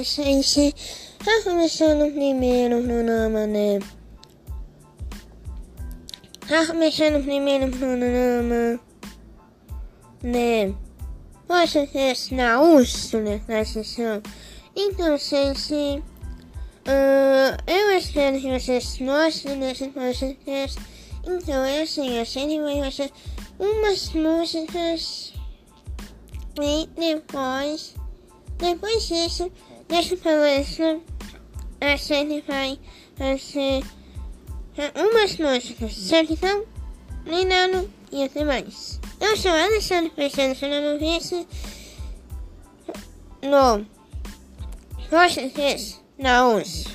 gente. Tá começando primeiro programa, né? Tá começando primeiro programa, né? Poxa, que na Úrsula, na sessão. Então, gente, uh, eu espero que vocês gostem desse podcast. Então, é assim, a gente vai fazer umas músicas e depois, depois disso, dessa palestra, a gente vai fazer umas músicas? Então, Linano e até mais. Eu sou Alexandre Cristiano Fernando Vice no podcast na USP.